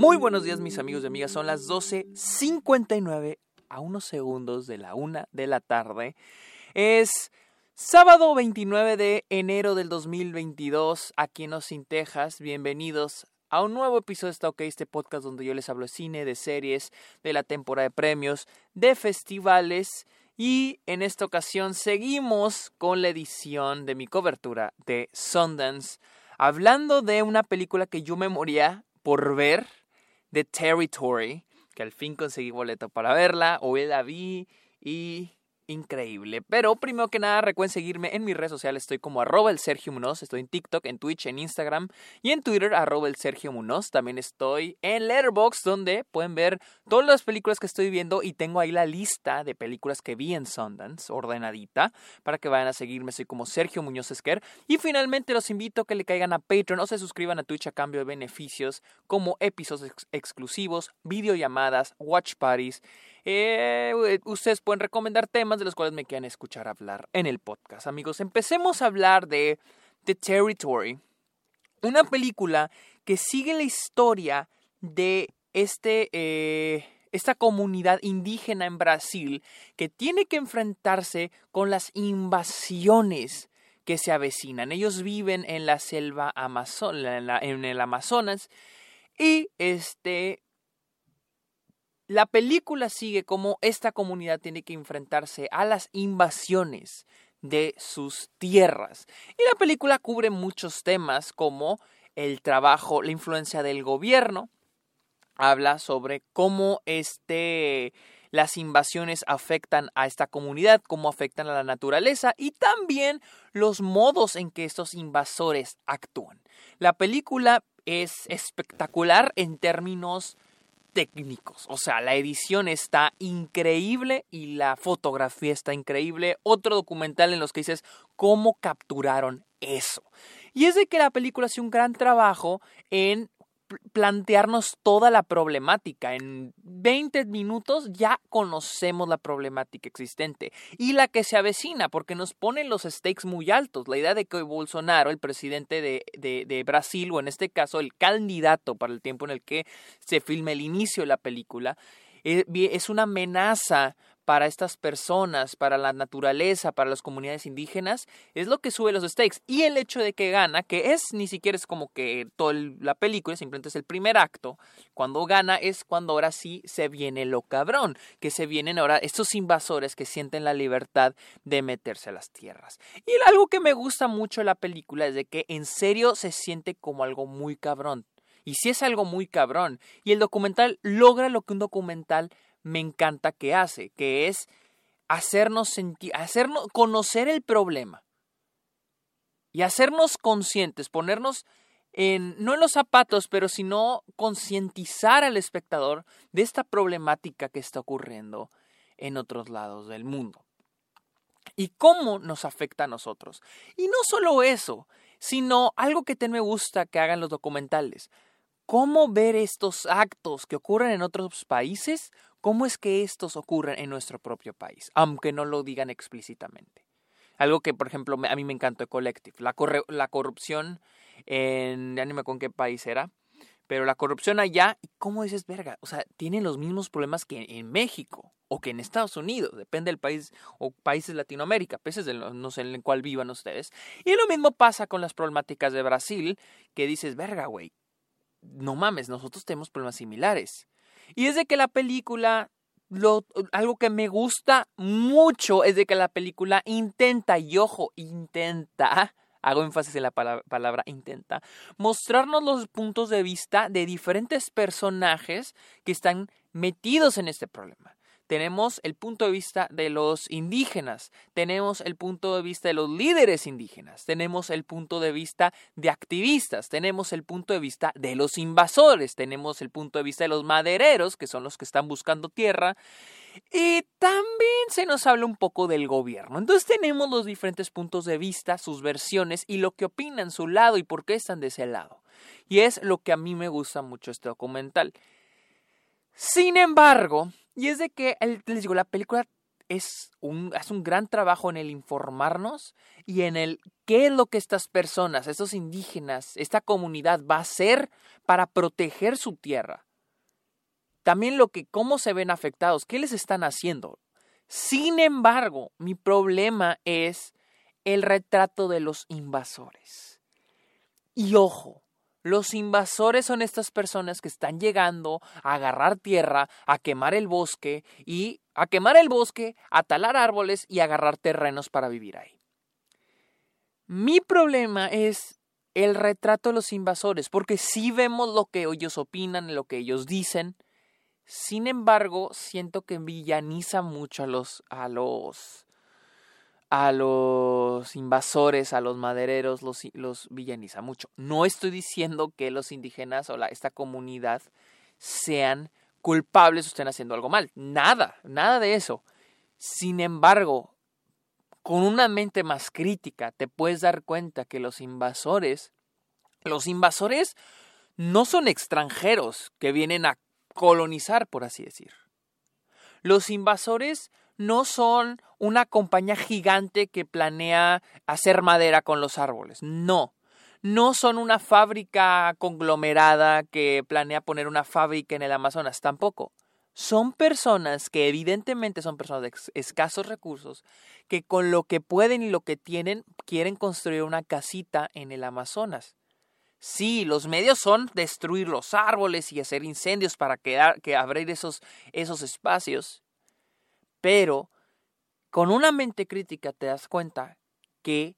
Muy buenos días mis amigos y amigas, son las 12.59 a unos segundos de la una de la tarde. Es sábado 29 de enero del 2022 aquí en Austin, Texas. Bienvenidos a un nuevo episodio de Está OK, este podcast donde yo les hablo de cine, de series, de la temporada de premios, de festivales. Y en esta ocasión seguimos con la edición de mi cobertura de Sundance, hablando de una película que yo me moría por ver, The Territory, que al fin conseguí boleto para verla, hoy la vi y increíble. Pero primero que nada, recuerden seguirme en mis redes sociales. Estoy como arroba el Sergio Munoz. Estoy en TikTok, en Twitch, en Instagram y en Twitter, arroba el Sergio Munoz. También estoy en Letterboxd, donde pueden ver todas las películas que estoy viendo y tengo ahí la lista de películas que vi en Sundance, ordenadita, para que vayan a seguirme. Soy como Sergio Muñoz Esquer. Y finalmente los invito a que le caigan a Patreon o se suscriban a Twitch a cambio de beneficios como episodios exclusivos, videollamadas, watch parties eh, ustedes pueden recomendar temas de los cuales me quieran escuchar hablar en el podcast. Amigos, empecemos a hablar de The Territory, una película que sigue la historia de este, eh, esta comunidad indígena en Brasil que tiene que enfrentarse con las invasiones que se avecinan. Ellos viven en la selva Amazon, en el Amazonas y este la película sigue como esta comunidad tiene que enfrentarse a las invasiones de sus tierras. Y la película cubre muchos temas como el trabajo, la influencia del gobierno, habla sobre cómo este las invasiones afectan a esta comunidad, cómo afectan a la naturaleza y también los modos en que estos invasores actúan. La película es espectacular en términos técnicos. O sea, la edición está increíble y la fotografía está increíble. Otro documental en los que dices cómo capturaron eso. Y es de que la película hace un gran trabajo en plantearnos toda la problemática. En 20 minutos ya conocemos la problemática existente y la que se avecina porque nos ponen los stakes muy altos. La idea de que Bolsonaro, el presidente de, de, Brasil, o en este caso el candidato para el tiempo en el que se filme el inicio de la película, eh, es una amenaza para estas personas, para la naturaleza, para las comunidades indígenas, es lo que sube los stakes. Y el hecho de que gana, que es ni siquiera es como que toda la película, simplemente es el primer acto, cuando gana es cuando ahora sí se viene lo cabrón, que se vienen ahora estos invasores que sienten la libertad de meterse a las tierras. Y algo que me gusta mucho de la película es de que en serio se siente como algo muy cabrón. Y si es algo muy cabrón. Y el documental logra lo que un documental me encanta que hace, que es hacernos sentir, hacernos conocer el problema y hacernos conscientes, ponernos en, no en los zapatos, pero sino concientizar al espectador de esta problemática que está ocurriendo en otros lados del mundo. Y cómo nos afecta a nosotros. Y no solo eso, sino algo que te me gusta que hagan los documentales. Cómo ver estos actos que ocurren en otros países ¿Cómo es que estos ocurren en nuestro propio país, aunque no lo digan explícitamente? Algo que, por ejemplo, a mí me encantó de Collective. La, corrupción en... ya ni me con qué país era. Pero la corrupción allá, ¿cómo dices, verga? O sea, tienen los mismos problemas que en México o que en Estados Unidos, depende del país o países Latinoamérica, países de no sé en el cual vivan ustedes. Y lo mismo pasa con las problemáticas de Brasil, que dices, verga, güey, no mames, nosotros tenemos problemas similares. Y es de que la película, lo, algo que me gusta mucho es de que la película intenta, y ojo, intenta, hago énfasis en la palabra, palabra, intenta, mostrarnos los puntos de vista de diferentes personajes que están metidos en este problema tenemos el punto de vista de los indígenas, tenemos el punto de vista de los líderes indígenas, tenemos el punto de vista de activistas, tenemos el punto de vista de los invasores, tenemos el punto de vista de los madereros, que son los que están buscando tierra, y también se nos habla un poco del gobierno. Entonces tenemos los diferentes puntos de vista, sus versiones y lo que opinan su lado y por qué están de ese lado. Y es lo que a mí me gusta mucho este documental. Sin embargo, y es de que, les digo, la película es un, hace un gran trabajo en el informarnos y en el qué es lo que estas personas, estos indígenas, esta comunidad va a hacer para proteger su tierra, también lo que, cómo se ven afectados, qué les están haciendo. Sin embargo, mi problema es el retrato de los invasores. Y ojo, los invasores son estas personas que están llegando a agarrar tierra, a quemar el bosque y a quemar el bosque, a talar árboles y a agarrar terrenos para vivir ahí. Mi problema es el retrato de los invasores, porque sí vemos lo que ellos opinan, lo que ellos dicen. Sin embargo, siento que villaniza mucho a los a los a los invasores, a los madereros, los, villaniza mucho. No estoy diciendo que los indígenas o la, esta comunidad sean culpables o estén haciendo algo mal. Nada, nada de eso. Sin embargo, con una mente más crítica te puedes dar cuenta que los invasores, los invasores no son extranjeros que vienen a colonizar, por así decir. Los invasores no son una compañía gigante que planea hacer madera con los árboles. No. No son una fábrica conglomerada que planea poner una fábrica en el Amazonas. Tampoco. Son personas que evidentemente son personas de escasos recursos que con lo que pueden y lo que tienen quieren construir una casita en el Amazonas. Sí, los medios son destruir los árboles y hacer incendios para que, que abrir esos espacios. Pero con una mente crítica te das cuenta que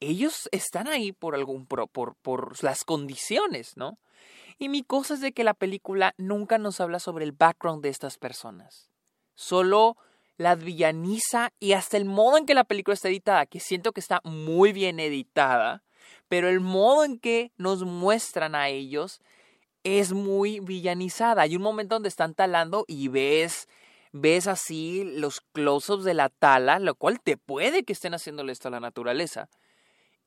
ellos están ahí por algún por, por, las condiciones, ¿no? Y mi cosa es de que la película nunca nos habla sobre el background de estas personas. Solo la villaniza y hasta el modo en que la película está editada, que siento que está muy bien editada, pero el modo en que nos muestran a ellos es muy villanizada. Hay un momento donde están talando y ves ves así los close-ups de la tala, lo cual te puede que estén haciéndole esto a la naturaleza.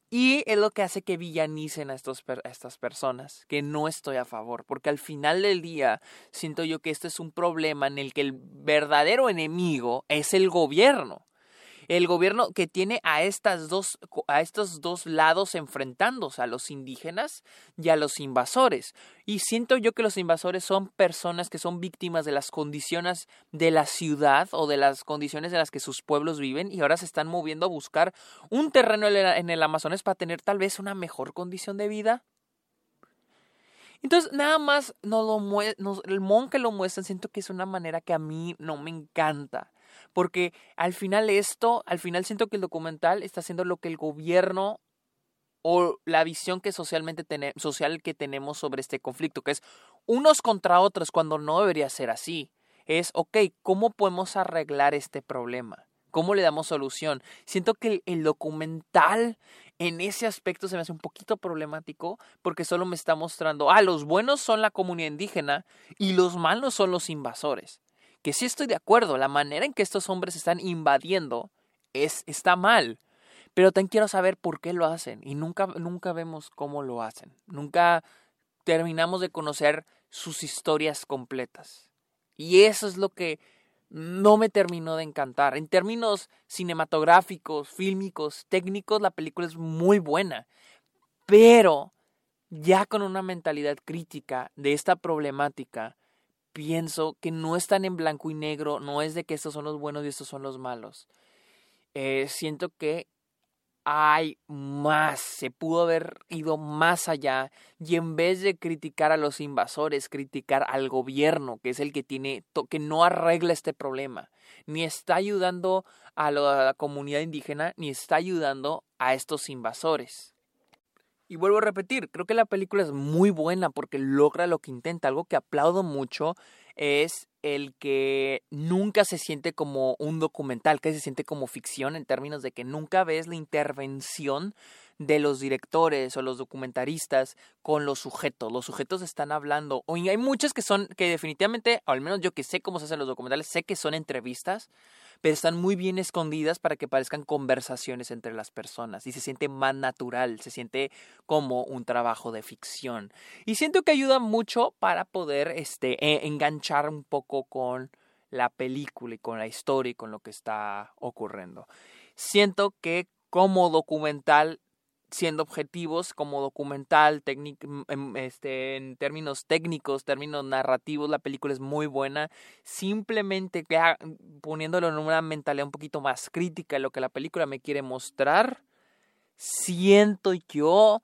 Y es lo que hace que villanicen a, estos, a estas personas, que no estoy a favor, porque al final del día siento yo que este es un problema en el que el verdadero enemigo es el gobierno el gobierno que tiene a, estas dos, a estos dos lados enfrentándose, a los indígenas y a los invasores. Y siento yo que los invasores son personas que son víctimas de las condiciones de la ciudad o de las condiciones en las que sus pueblos viven y ahora se están moviendo a buscar un terreno en el Amazonas para tener tal vez una mejor condición de vida. Entonces, nada más nos lo el mon que lo muestran, siento que es una manera que a mí no me encanta porque al final esto, al final siento que el documental está haciendo lo que el gobierno o la visión que socialmente social que tenemos sobre este conflicto, que es unos contra otros cuando no debería ser así. Es, ok, ¿cómo podemos arreglar este problema? ¿Cómo le damos solución? Siento que el, documental en ese aspecto se me hace un poquito problemático porque solo me está mostrando, ah, los buenos son la comunidad indígena y los malos son los invasores que sí estoy de acuerdo, la manera en que estos hombres están invadiendo es, está mal. Pero también quiero saber por qué lo hacen y nunca, nunca vemos cómo lo hacen. Nunca terminamos de conocer sus historias completas. Y eso es lo que no me terminó de encantar. En términos cinematográficos, fílmicos, técnicos, la película es muy buena. Pero ya con una mentalidad crítica de esta problemática, pienso que no están en blanco y negro, no es de que estos son los buenos y estos son los malos. Eh, siento que hay más, se pudo haber ido más allá y en vez de criticar a los invasores, criticar al gobierno, que es el que tiene, que no arregla este problema, ni está ayudando a la comunidad indígena, ni está ayudando a estos invasores. Y vuelvo a repetir, creo que la película es muy buena porque logra lo que intenta. Algo que aplaudo mucho es el que nunca se siente como un documental, que se siente como ficción en términos de que nunca ves la intervención de los directores o los documentaristas con los sujetos. Los sujetos están hablando. O hay muchas que son, que definitivamente, al menos yo que sé cómo se hacen los documentales, sé que son entrevistas, pero están muy bien escondidas para que parezcan conversaciones entre las personas y se siente más natural, se siente como un trabajo de ficción. Y siento que ayuda mucho para poder este, e, enganchar un poco con la película y con la historia y con lo que está ocurriendo. Siento que como documental siendo objetivos como documental, em, este, en términos técnicos, términos narrativos, la película es muy buena. Simplemente poniéndolo en una mentalidad un poquito más crítica de lo que la película me quiere mostrar, siento yo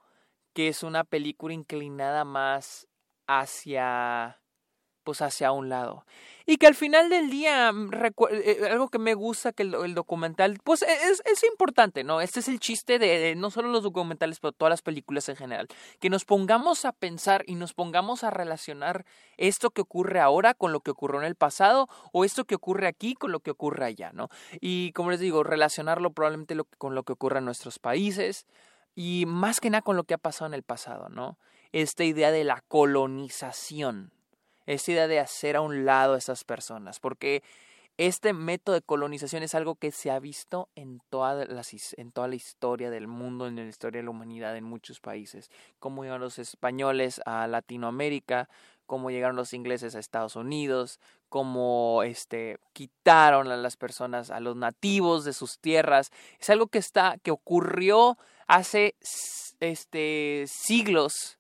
que es una película inclinada más hacia pues hacia un lado. Y que al final del día, mm, eh, eh, algo que me gusta que el, documental, pues e, es, es, importante, ¿no? Este es el chiste de, no solo los documentales, pero todas las películas en general. Que nos pongamos a pensar y nos pongamos a relacionar esto que ocurre ahora con lo que ocurrió en el pasado o esto que ocurre aquí con lo que ocurre allá, ¿no? Y como les digo, relacionarlo probablemente con lo que ocurre en nuestros países y más que nada con lo que ha pasado en el pasado, ¿no? Esta idea de la colonización esta idea de hacer a un lado a esas personas, porque este método de colonización es algo que se ha visto en toda, la, en toda la historia del mundo, en la historia de la humanidad, en muchos países. Cómo llegaron los españoles a Latinoamérica, cómo llegaron los ingleses a Estados Unidos, cómo este, quitaron a las personas, a los nativos de sus tierras. Es algo que, está, que ocurrió hace este, siglos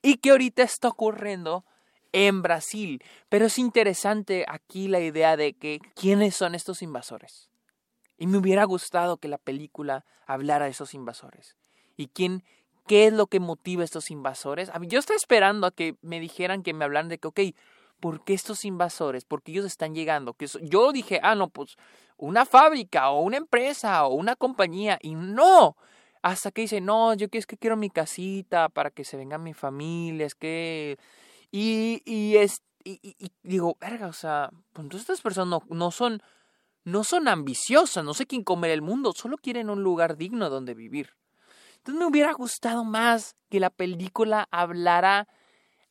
y que ahorita está ocurriendo en Brasil. Pero es interesante aquí la idea de que quiénes son estos invasores. Y me hubiera gustado que la película hablara de esos invasores. ¿Y quién, qué es lo que motiva a estos invasores? A mí, yo estoy esperando a que me dijeran, que me hablaran de que, ok, ¿por qué estos invasores? ¿Por qué ellos están llegando? Que yo dije, ah, no, pues una fábrica o una empresa o una compañía. Y no, hasta que dice, no, yo es que quiero mi casita para que se venga mi familia, es que y, y, es, y, digo, verga, o sea, pues estas personas no, son, no son ambiciosas, no sé quién comer el mundo, solo quieren un lugar digno donde vivir. Entonces me hubiera gustado más que la película hablara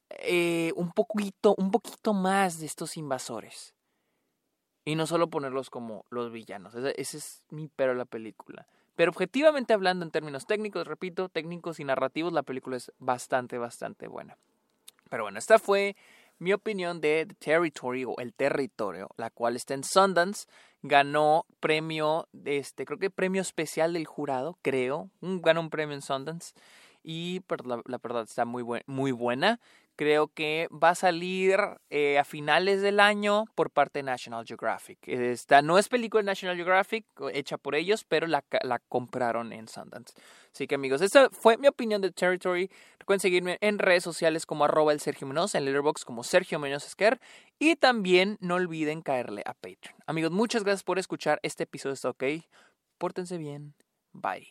eh, un poquito, un poquito más de estos invasores. Y no solo ponerlos como los villanos. Ese, ese es mi pero la película. Pero objetivamente hablando en términos técnicos, repito, técnicos y narrativos, la película es bastante, bastante buena. Pero bueno, esta fue mi opinión de The Territory o El Territorio, la cual está en Sundance. Ganó premio, este, creo que premio especial del jurado, creo. Ganó un premio en Sundance. Y la, la verdad está muy, muy buena creo que va a salir eh, a finales del año por parte de National Geographic. Esta no es película de National Geographic hecha por ellos, pero la, la compraron en Sundance. Así que amigos, esta fue mi opinión de Territory. Recuerden seguirme en redes sociales como arroba el Sergio Menos, en Letterboxd como Sergio Menos Esquer. Y también no olviden caerle a Patreon. Amigos, muchas gracias por escuchar este episodio. Está ok. Pórtense bien. Bye.